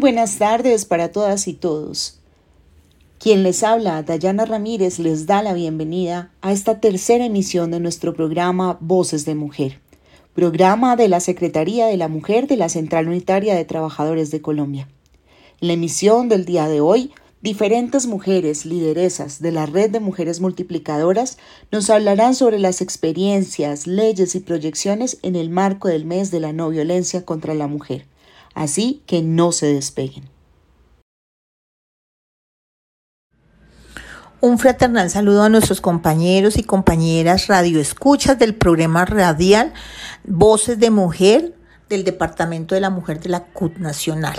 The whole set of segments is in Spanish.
Buenas tardes para todas y todos. Quien les habla, Dayana Ramírez, les da la bienvenida a esta tercera emisión de nuestro programa Voces de Mujer, programa de la Secretaría de la Mujer de la Central Unitaria de Trabajadores de Colombia. En la emisión del día de hoy, diferentes mujeres lideresas de la Red de Mujeres Multiplicadoras nos hablarán sobre las experiencias, leyes y proyecciones en el marco del mes de la no violencia contra la mujer así que no se despeguen. Un fraternal saludo a nuestros compañeros y compañeras radioescuchas del programa radial Voces de Mujer del Departamento de la Mujer de la CUT Nacional.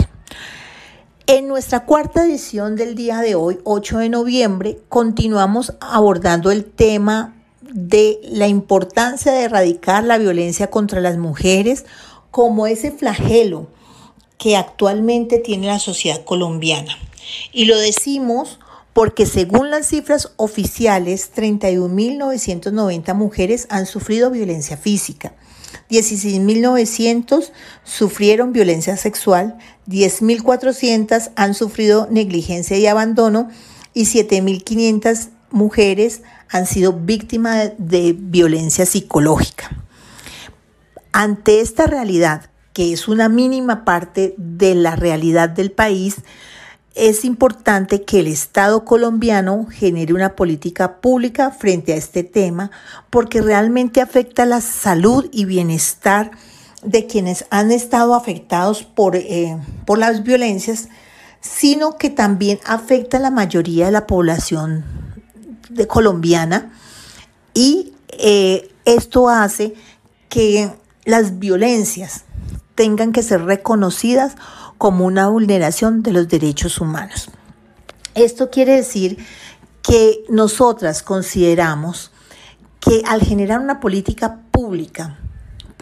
En nuestra cuarta edición del día de hoy, 8 de noviembre, continuamos abordando el tema de la importancia de erradicar la violencia contra las mujeres como ese flagelo que actualmente tiene la sociedad colombiana. Y lo decimos porque según las cifras oficiales, 31.990 mujeres han sufrido violencia física. 16.900 sufrieron violencia sexual, 10.400 han sufrido negligencia y abandono y 7.500 mujeres han sido víctimas de violencia psicológica. Ante esta realidad que es una mínima parte de la realidad del país, es importante que el Estado colombiano genere una política pública frente a este tema porque realmente afecta la salud y bienestar de quienes han estado afectados por, eh, por las violencias, sino que también afecta a la mayoría de la población colombiana. Y eh, esto hace que las violencias tengan que ser reconocidas como una vulneración de los derechos humanos. Esto quiere decir que nosotras consideramos que al generar una política pública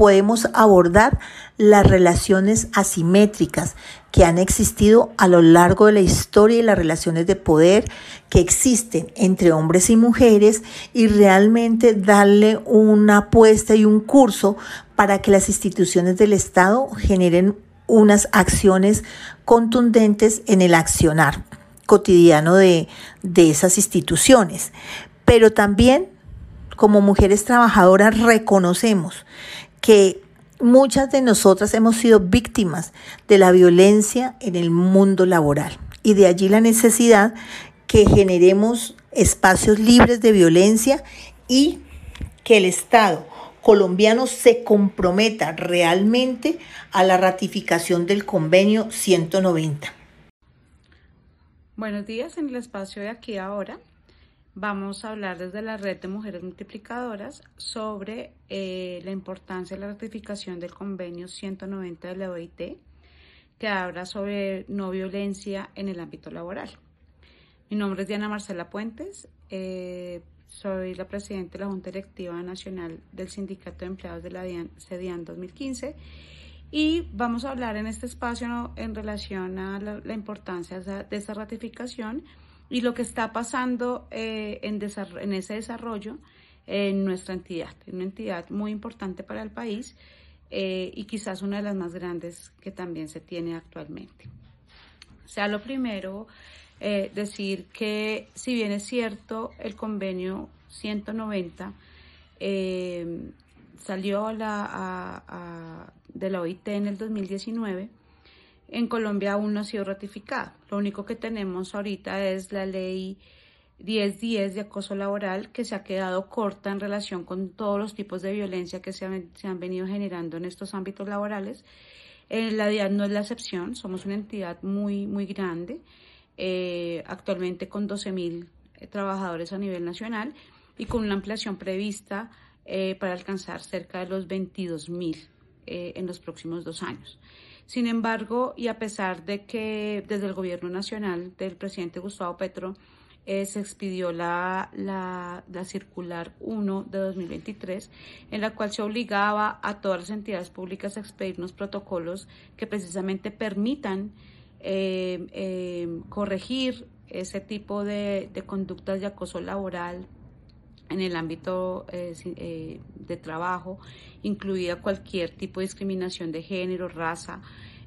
podemos abordar las relaciones asimétricas que han existido a lo largo de la historia y las relaciones de poder que existen entre hombres y mujeres y realmente darle una apuesta y un curso para que las instituciones del Estado generen unas acciones contundentes en el accionar cotidiano de, de esas instituciones. Pero también como mujeres trabajadoras reconocemos que muchas de nosotras hemos sido víctimas de la violencia en el mundo laboral y de allí la necesidad que generemos espacios libres de violencia y que el Estado colombiano se comprometa realmente a la ratificación del convenio 190. Buenos días en el espacio de aquí ahora vamos a hablar desde la red de mujeres multiplicadoras sobre eh, la importancia de la ratificación del convenio 190 de la OIT, que habla sobre no violencia en el ámbito laboral. Mi nombre es Diana Marcela Puentes, eh, soy la presidenta de la Junta Directiva Nacional del Sindicato de Empleados de la CEDIAN 2015 y vamos a hablar en este espacio en relación a la, importancia de esa ratificación y lo que está pasando eh, en, en, ese desarrollo en nuestra entidad, en una entidad muy importante para el país eh, y quizás una de las más grandes que también se tiene actualmente. Sea, lo primero, eh, decir que si bien es cierto, el convenio 190 salió a la, de la OIT en el 2019, en Colombia aún no ha sido ratificada. Lo único que tenemos ahorita es la ley 1010 de acoso laboral que se ha quedado corta en relación con todos los tipos de violencia que se han, venido generando en estos ámbitos laborales. Eh, la DIAD no es la excepción, somos una entidad muy, muy grande, eh, actualmente con 12.000 eh, trabajadores a nivel nacional y con una ampliación prevista para alcanzar cerca de los 22.000 en los próximos dos años. Sin embargo, y a pesar de que desde el gobierno nacional del presidente Gustavo Petro eh, se expidió la, la, circular 1 de 2023, en la cual se obligaba a todas las entidades públicas a expedirnos protocolos que precisamente permitan eh, eh, corregir ese tipo de, de, conductas de acoso laboral en el ámbito de trabajo incluida cualquier tipo de discriminación de género, raza,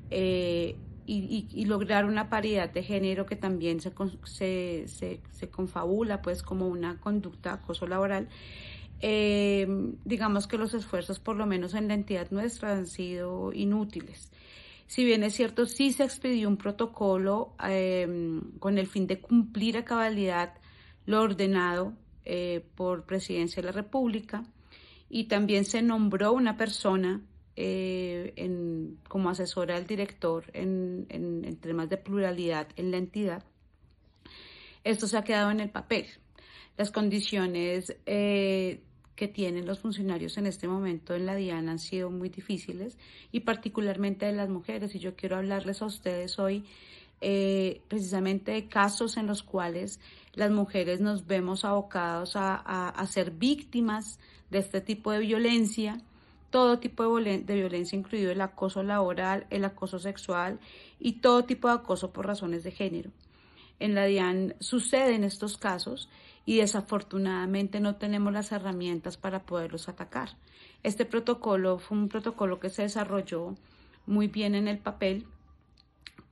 eh, y, lograr una paridad de género que también se, confabula pues como una conducta acoso laboral. Eh, digamos que los esfuerzos, por lo menos en la entidad nuestra, han sido inútiles. Si bien es cierto, sí se expidió un protocolo eh, con el fin de cumplir a cabalidad lo ordenado eh, por Presidencia de la República y también se nombró una persona eh, en, como asesora del director en, en, temas de pluralidad en la entidad. Esto se ha quedado en el papel. Las condiciones eh, que tienen los funcionarios en este momento en la DIAN han sido muy difíciles y particularmente de las mujeres. Y yo quiero hablarles a ustedes hoy eh, precisamente de casos en los cuales las mujeres nos vemos abocados a, ser víctimas de este tipo de violencia todo tipo de, violencia, incluido el acoso laboral, el acoso sexual y todo tipo de acoso por razones de género. En la DIAN suceden estos casos y desafortunadamente no tenemos las herramientas para poderlos atacar. Este protocolo fue un protocolo que se desarrolló muy bien en el papel,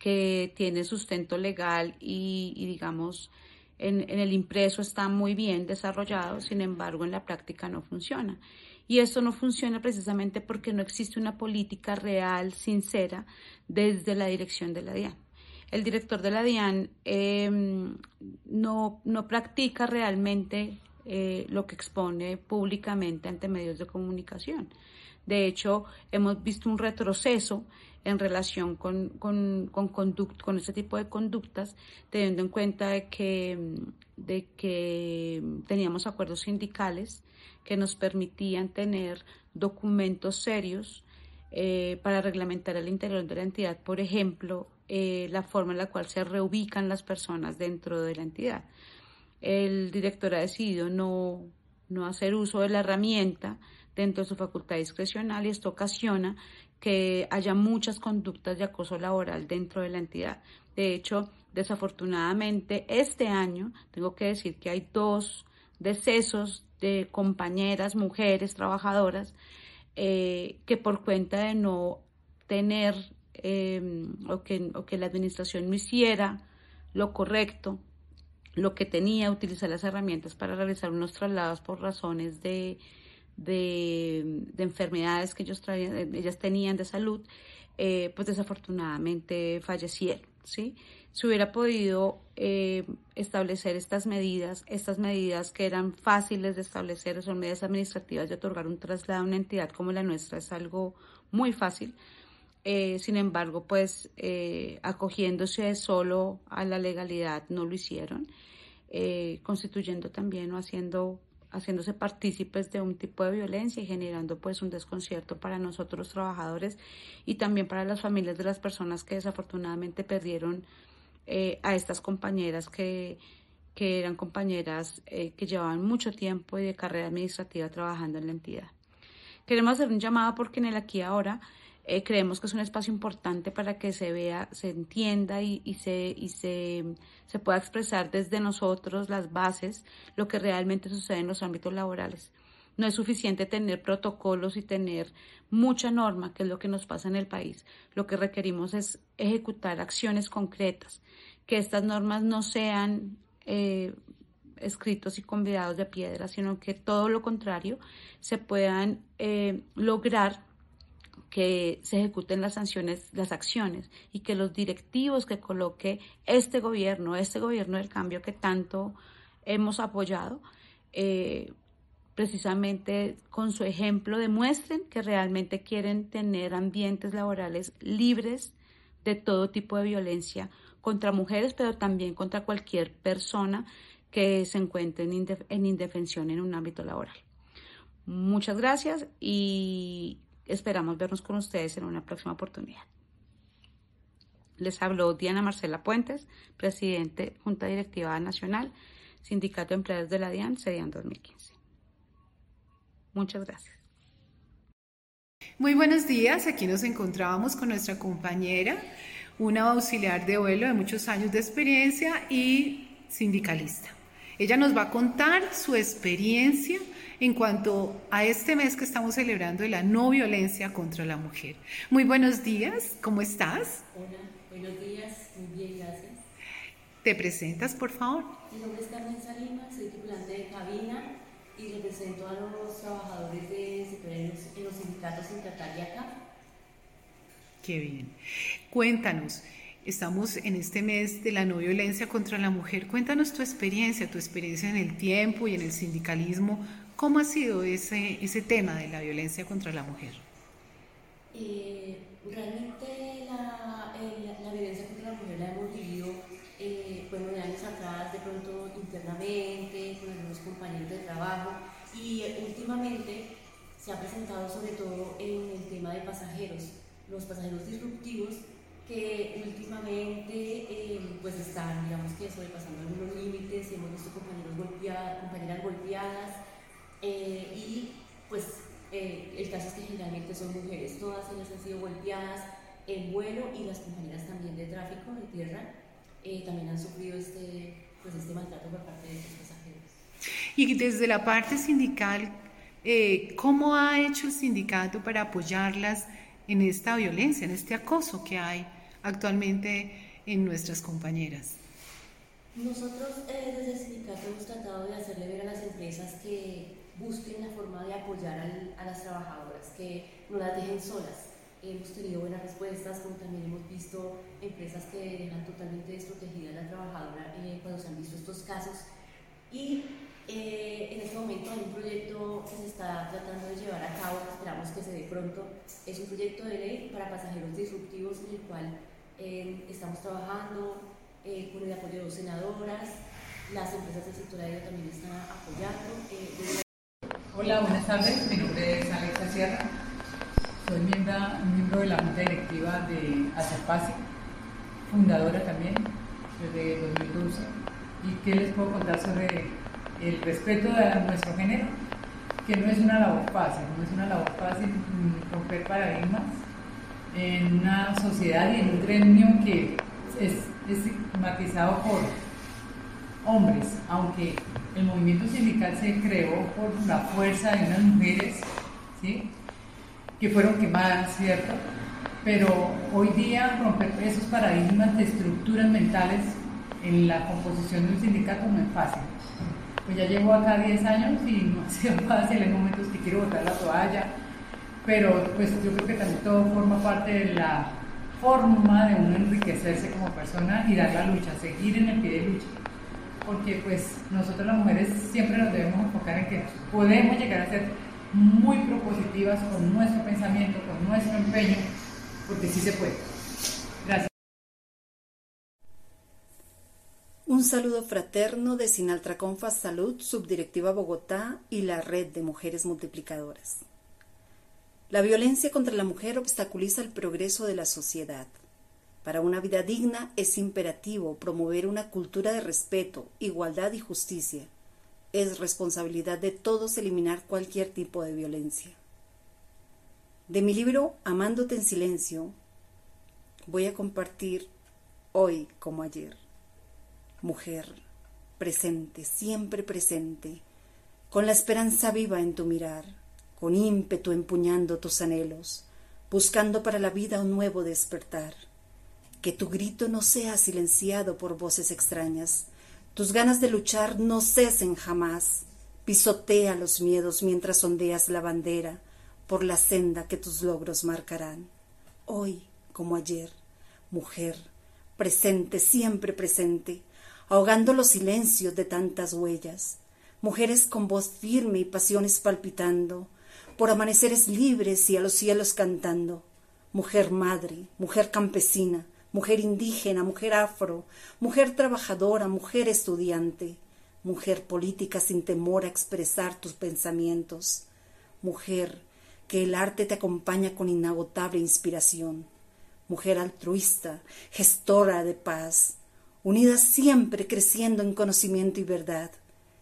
que tiene sustento legal y, digamos, en, en, el impreso está muy bien desarrollado, sin embargo, en la práctica no funciona. Y esto no funciona precisamente porque no existe una política real, sincera, desde la dirección de la DIAN. El director de la DIAN em, no, no, practica realmente eh, lo que expone públicamente ante medios de comunicación. De hecho, hemos visto un retroceso en relación con, con, con, con este tipo de conductas, teniendo en cuenta de que, de que teníamos acuerdos sindicales que nos permitían tener documentos serios eh, para reglamentar el interior de la entidad, por ejemplo, eh, la forma en la cual se reubican las personas dentro de la entidad. El director ha decidido no, no hacer uso de la herramienta dentro de su facultad discrecional y esto ocasiona que haya muchas conductas de acoso laboral dentro de la entidad. De hecho, desafortunadamente, este año tengo que decir que hay dos decesos de compañeras, mujeres, trabajadoras, eh, que por cuenta de no tener em, o, que, o que la administración no hiciera lo correcto, lo que tenía, utilizar las herramientas para realizar unos traslados por razones de, de, enfermedades que ellos traían, ellas tenían de salud, eh, pues desafortunadamente fallecieron, ¿sí? se hubiera podido eh, establecer estas medidas, estas medidas que eran fáciles de establecer, son medidas administrativas de otorgar un traslado a una entidad como la nuestra, es algo muy fácil. Eh, sin embargo, pues eh, acogiéndose solo a la legalidad no lo hicieron, constituyendo también o haciendo haciéndose partícipes de un tipo de violencia y generando pues un desconcierto para nosotros trabajadores y también para las familias de las personas que desafortunadamente perdieron eh, a estas compañeras que, que eran compañeras eh, que llevaban mucho tiempo y de carrera administrativa trabajando en la entidad. Queremos hacer un llamado porque en el aquí ahora eh, creemos que es un espacio importante para que se vea, se entienda y, y, se, y se, se pueda expresar desde nosotros las bases, lo que realmente sucede en los ámbitos laborales. No es suficiente tener protocolos y tener mucha norma, que es lo que nos pasa en el país. Lo que requerimos es ejecutar acciones concretas, que estas normas no sean eh, escritos y convidados de piedra, sino que todo lo contrario, se puedan eh, lograr que se ejecuten las sanciones, las acciones y que los directivos que coloque este gobierno, este gobierno del cambio que tanto hemos apoyado, eh, precisamente con su ejemplo demuestren que realmente quieren tener ambientes laborales libres de todo tipo de violencia contra mujeres, pero también contra cualquier persona que se encuentre en, indefensión en un ámbito laboral. Muchas gracias y esperamos vernos con ustedes en una próxima oportunidad. Les habló Diana Marcela Puentes, presidente Junta Directiva Nacional, Sindicato de Empleados de la DIAN, CEDIAN 2015. Muchas gracias. Muy buenos días, aquí nos encontrábamos con nuestra compañera, una auxiliar de vuelo de muchos años de experiencia y sindicalista. Ella nos va a contar su experiencia en cuanto a este mes que estamos celebrando de la no violencia contra la mujer. Muy buenos días, ¿cómo estás? Hola, Buenos días, muy bien, gracias. ¿Te presentas, por favor? Mi nombre es Carmen Salima, soy tripulante de cabina y represento a los trabajadores de en los sindicatos Intertal y acá. Qué bien. Cuéntanos, estamos en este mes de la no violencia contra la mujer. Cuéntanos tu experiencia, tu experiencia en el tiempo y en el sindicalismo. ¿Cómo ha sido ese, ese tema de la violencia contra la mujer? Eh, realmente la, eh, la, violencia contra la mujer la hemos vivido eh, bueno, de años atrás, de pronto internamente, con algunos compañeros de trabajo y últimamente se ha presentado sobre todo en el tema de pasajeros, los pasajeros disruptivos que últimamente eh, pues están, digamos que sobrepasando algunos límites, hemos visto compañeros compañeras golpeadas eh, y pues eh, el caso es que generalmente son mujeres, todas ellas han sido golpeadas en vuelo y las compañeras también de tráfico de tierra también han sufrido este, pues este maltrato por parte de estos pasajeros. Y desde la parte sindical, ¿cómo ha hecho el sindicato para apoyarlas en esta violencia, en este acoso que hay actualmente en nuestras compañeras? Nosotros eh, desde el sindicato hemos tratado de hacerle ver a las empresas que busquen la forma de apoyar a las trabajadoras, que no las dejen solas. Hemos tenido buenas respuestas, como también hemos visto empresas que dejan totalmente desprotegida a la trabajadora eh, cuando se han visto estos casos. Y eh, en este momento hay un proyecto que se está tratando de llevar a cabo, esperamos que se dé pronto. Es un proyecto de ley para pasajeros disruptivos en el cual eh, estamos trabajando eh, con el apoyo de dos senadoras, las empresas del sector aéreo también están apoyando. Eh, Hola, buenas tardes, mi nombre es Alexa Sierra, soy miembro, miembro de la Junta Directiva de ACEPASI, fundadora también desde 2012. ¿Y qué les puedo contar sobre el respeto a nuestro género? Que no es una labor fácil, no es una labor fácil mm, romper paradigmas en una sociedad y en un gremio que es estigmatizado por hombres, aunque el movimiento sindical se creó por la fuerza de unas mujeres, ¿sí? que fueron quemadas, ¿cierto? Pero hoy día romper esos paradigmas de estructuras mentales en la composición de un sindicato no es fácil. Pues ya llevo acá 10 años y no ha sido fácil, hay momentos que quiero botar la toalla, pero pues yo creo que también todo forma parte de la forma de uno enriquecerse como persona y dar la lucha, seguir en el pie de lucha. Porque pues nosotros las mujeres siempre nos debemos enfocar en que podemos llegar a ser muy propositivas con nuestro pensamiento, con nuestro empeño, porque sí se puede. Gracias. Un saludo fraterno de Sinaltraconfa Salud, Subdirectiva Bogotá y la Red de Mujeres Multiplicadoras. La violencia contra la mujer obstaculiza el progreso de la sociedad. Para una vida digna es imperativo promover una cultura de respeto, igualdad y justicia. Es responsabilidad de todos eliminar cualquier tipo de violencia. De mi libro Amándote en silencio, voy a compartir hoy como ayer. Mujer, presente, siempre presente, con la esperanza viva en tu mirar con ímpetu empuñando tus anhelos, buscando para la vida un nuevo despertar. Que tu grito no sea silenciado por voces extrañas, tus ganas de luchar no cesen jamás. Pisotea los miedos mientras ondeas la bandera por la senda que tus logros marcarán. Hoy, como ayer, mujer, presente, siempre presente, ahogando los silencios de tantas huellas, mujeres con voz firme y pasiones palpitando, por amaneceres libres y a los cielos cantando. Mujer madre, mujer campesina, mujer indígena, mujer afro, mujer trabajadora, mujer estudiante, mujer política sin temor a expresar tus pensamientos, mujer que el arte te acompaña con inagotable inspiración, mujer altruista, gestora de paz, unidas siempre creciendo en conocimiento y verdad,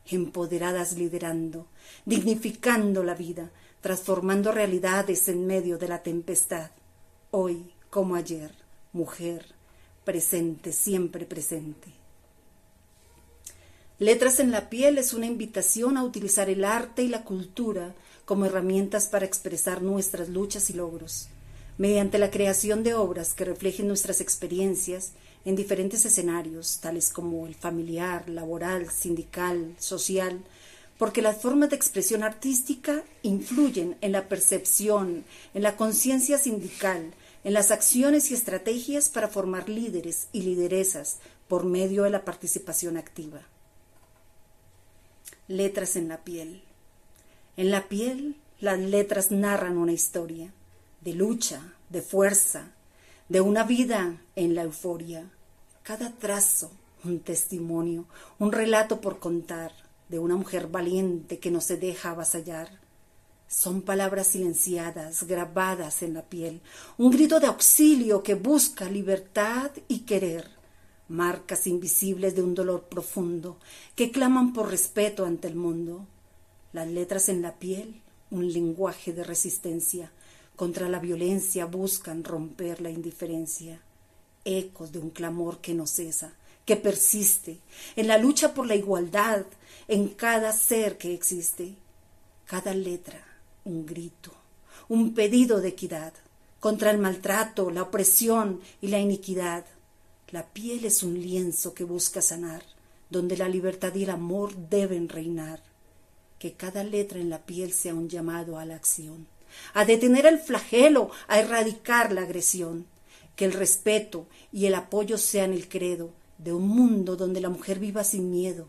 empoderadas liderando, dignificando la vida, transformando realidades en medio de la tempestad. Hoy, como ayer, mujer, presente, siempre presente. Letras en la piel es una invitación a utilizar el arte y la cultura como herramientas para expresar nuestras luchas y logros. mediante la creación de obras que reflejen nuestras experiencias en diferentes escenarios, tales como el familiar, laboral, sindical, social, porque las formas de expresión artística influyen en la percepción, en la conciencia sindical, en las acciones y estrategias para formar líderes y lideresas por medio de la participación activa. Letras en la piel. En la piel las letras narran una historia de lucha, de fuerza, de una vida en la euforia. Cada trazo, un testimonio, un relato por contar de una mujer valiente que no se deja avasallar. Son palabras silenciadas, grabadas en la piel, un grito de auxilio que busca libertad y querer, marcas invisibles de un dolor profundo que claman por respeto ante el mundo. Las letras en la piel, un lenguaje de resistencia, contra la violencia buscan romper la indiferencia, ecos de un clamor que no cesa, que persiste, en la lucha por la igualdad, en cada ser que existe. Cada letra, un grito, un pedido de equidad, contra el maltrato, la opresión y la iniquidad. La piel es un lienzo que busca sanar, donde la libertad y el amor deben reinar. Que cada letra en la piel sea un llamado a la acción a detener el flagelo, a erradicar la agresión. Que el respeto y el apoyo sean el credo de un mundo donde la mujer viva sin miedo.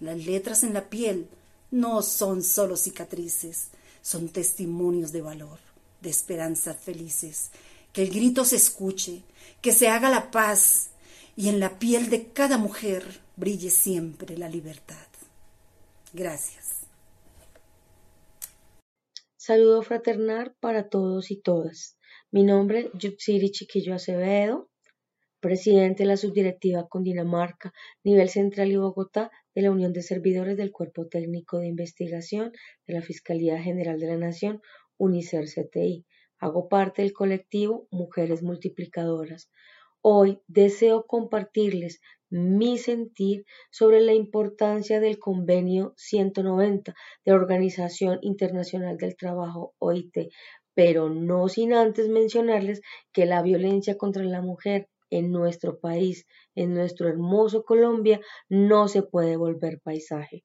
Las letras en la piel no son solo cicatrices, son testimonios de valor, de esperanzas felices. Que el grito se escuche, que se haga la paz y en la piel de cada mujer brille siempre la libertad. Gracias. Saludo fraternal para todos y todas. Mi nombre es Yutsiri Chiquillo Acevedo, presidente de la subdirectiva Dinamarca, nivel central y Bogotá de la Unión de Servidores del Cuerpo Técnico de Investigación de la Fiscalía General de la Nación, UNICER CTI. Hago parte del colectivo Mujeres Multiplicadoras. Hoy deseo compartirles mi sentir sobre la importancia del convenio 190 de Organización Internacional del Trabajo OIT, pero no sin antes mencionarles que la violencia contra la mujer en nuestro país, en nuestro hermoso Colombia, no se puede volver paisaje.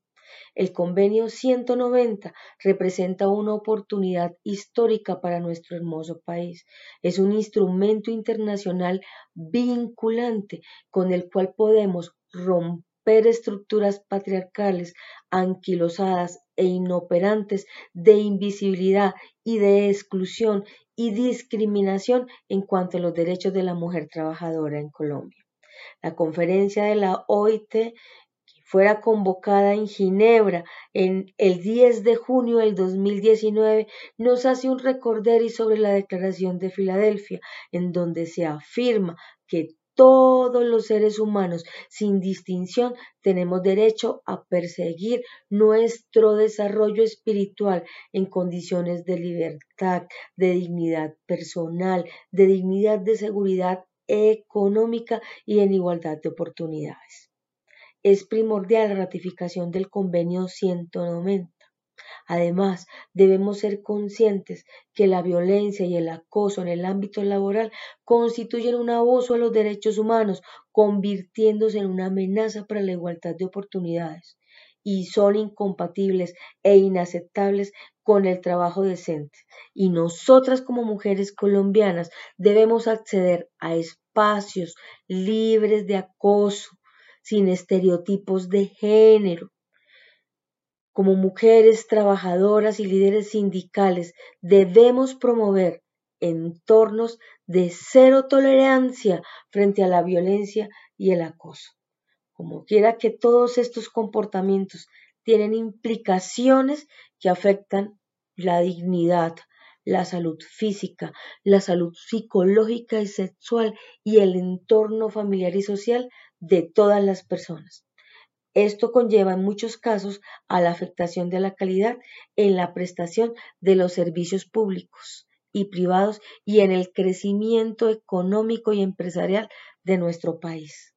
El convenio 190 representa una oportunidad histórica para nuestro hermoso país. Es un instrumento internacional vinculante con el cual podemos romper estructuras patriarcales anquilosadas e inoperantes de invisibilidad y de exclusión y discriminación en cuanto a los derechos de la mujer trabajadora en Colombia. La conferencia de la OIT fuera convocada en Ginebra en el 10 de junio del 2019, nos hace un y sobre la Declaración de Filadelfia, en donde se afirma que todos los seres humanos, sin distinción, tenemos derecho a perseguir nuestro desarrollo espiritual en condiciones de libertad, de dignidad personal, de dignidad de seguridad económica y en igualdad de oportunidades es primordial la ratificación del convenio 190. Además, debemos ser conscientes que la violencia y el acoso en el ámbito laboral constituyen un abuso a los derechos humanos, convirtiéndose en una amenaza para la igualdad de oportunidades y son incompatibles e inaceptables con el trabajo decente. Y nosotras como mujeres colombianas debemos acceder a espacios libres de acoso, sin estereotipos de género. Como mujeres trabajadoras y líderes sindicales debemos promover entornos de cero tolerancia frente a la violencia y el acoso. Como quiera que todos estos comportamientos tienen implicaciones que afectan la dignidad, la salud física, la salud psicológica y sexual y el entorno familiar y social de todas las personas. Esto conlleva en muchos casos a la afectación de la calidad en la prestación de los servicios públicos y privados y en el crecimiento económico y empresarial de nuestro país.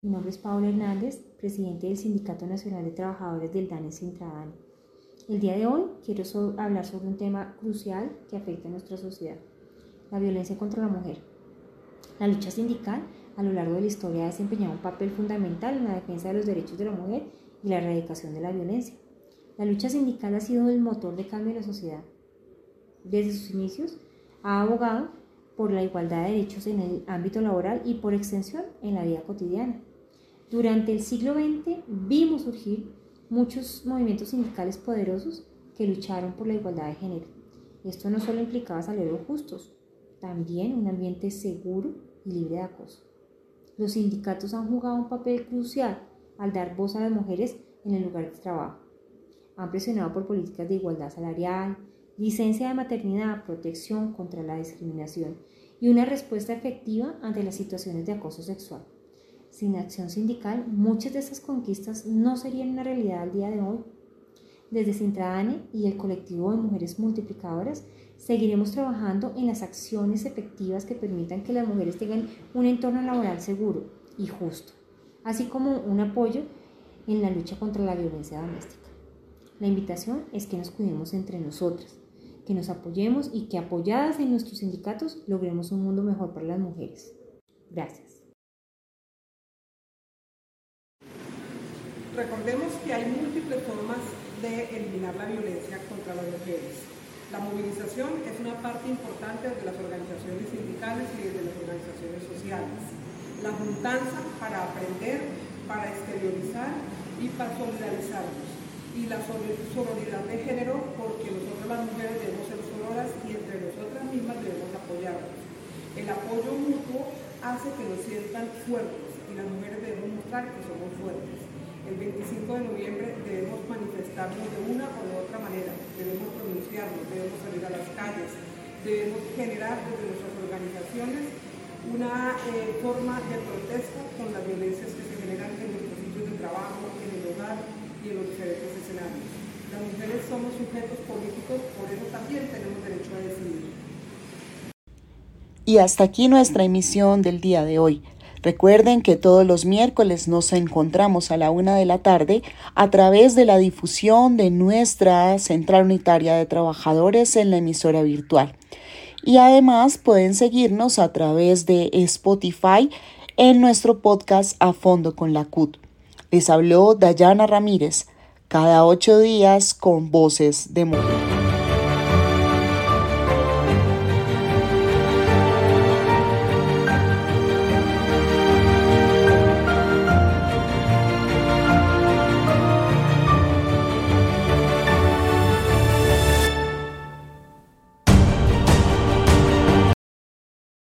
Mi nombre es Pablo Hernández, presidente del Sindicato Nacional de Trabajadores del DANE Central El día de hoy quiero hablar sobre un tema crucial que afecta a nuestra sociedad, la violencia contra la mujer. La lucha sindical a lo largo de la historia ha desempeñado un papel fundamental en la defensa de los derechos de la mujer y la erradicación de la violencia. La lucha sindical ha sido el motor de cambio de la sociedad. Desde sus inicios ha abogado por la igualdad de derechos en el ámbito laboral y por extensión en la vida cotidiana. Durante el siglo XX vimos surgir muchos movimientos sindicales poderosos que lucharon por la igualdad de género. Esto no solo implicaba salarios justos, también un ambiente seguro y libre de acoso. Los sindicatos han jugado un papel crucial al dar voz a las mujeres en el lugar de trabajo. Han presionado por políticas de igualdad salarial, licencia de maternidad, protección contra la discriminación y una respuesta efectiva ante las situaciones de acoso sexual. Sin acción sindical, muchas de esas conquistas no serían una realidad al día de hoy. Desde Sintradane y el colectivo de mujeres multiplicadoras, seguiremos trabajando en las acciones efectivas que permitan que las mujeres tengan un entorno laboral seguro y justo, así como un apoyo en la lucha contra la violencia doméstica. La invitación es que nos cuidemos entre nosotras, que nos apoyemos y que apoyadas en nuestros sindicatos logremos un mundo mejor para las mujeres. Gracias. Recordemos que hay múltiples formas de eliminar la violencia contra las mujeres. La movilización es una parte importante de las organizaciones sindicales y de las organizaciones sociales. La juntanza para aprender, para exteriorizar y para solidarizarnos y la sororidad de género porque nosotros las mujeres debemos ser sororas y entre nosotras mismas debemos apoyarnos. El apoyo mutuo hace que nos sientan fuertes y las mujeres debemos mostrar que somos fuertes. El 25 de noviembre debemos manifestarnos de una o de otra manera, debemos pronunciarnos, debemos salir a las calles, debemos generar desde nuestras organizaciones una eh, forma de protesta con las violencias que se generan en nuestros sitios de trabajo, en el hogar, y en los diferentes escenarios. Las mujeres somos sujetos políticos, por eso también tenemos derecho a decidir. Y hasta aquí nuestra emisión del día de hoy. Recuerden que todos los miércoles nos encontramos a la una de la tarde a través de la difusión de nuestra Central Unitaria de Trabajadores en la emisora virtual. Y además pueden seguirnos a través de Spotify en nuestro podcast A Fondo con la CUT. Les habló Dayana Ramírez, cada ocho días con voces de mujer.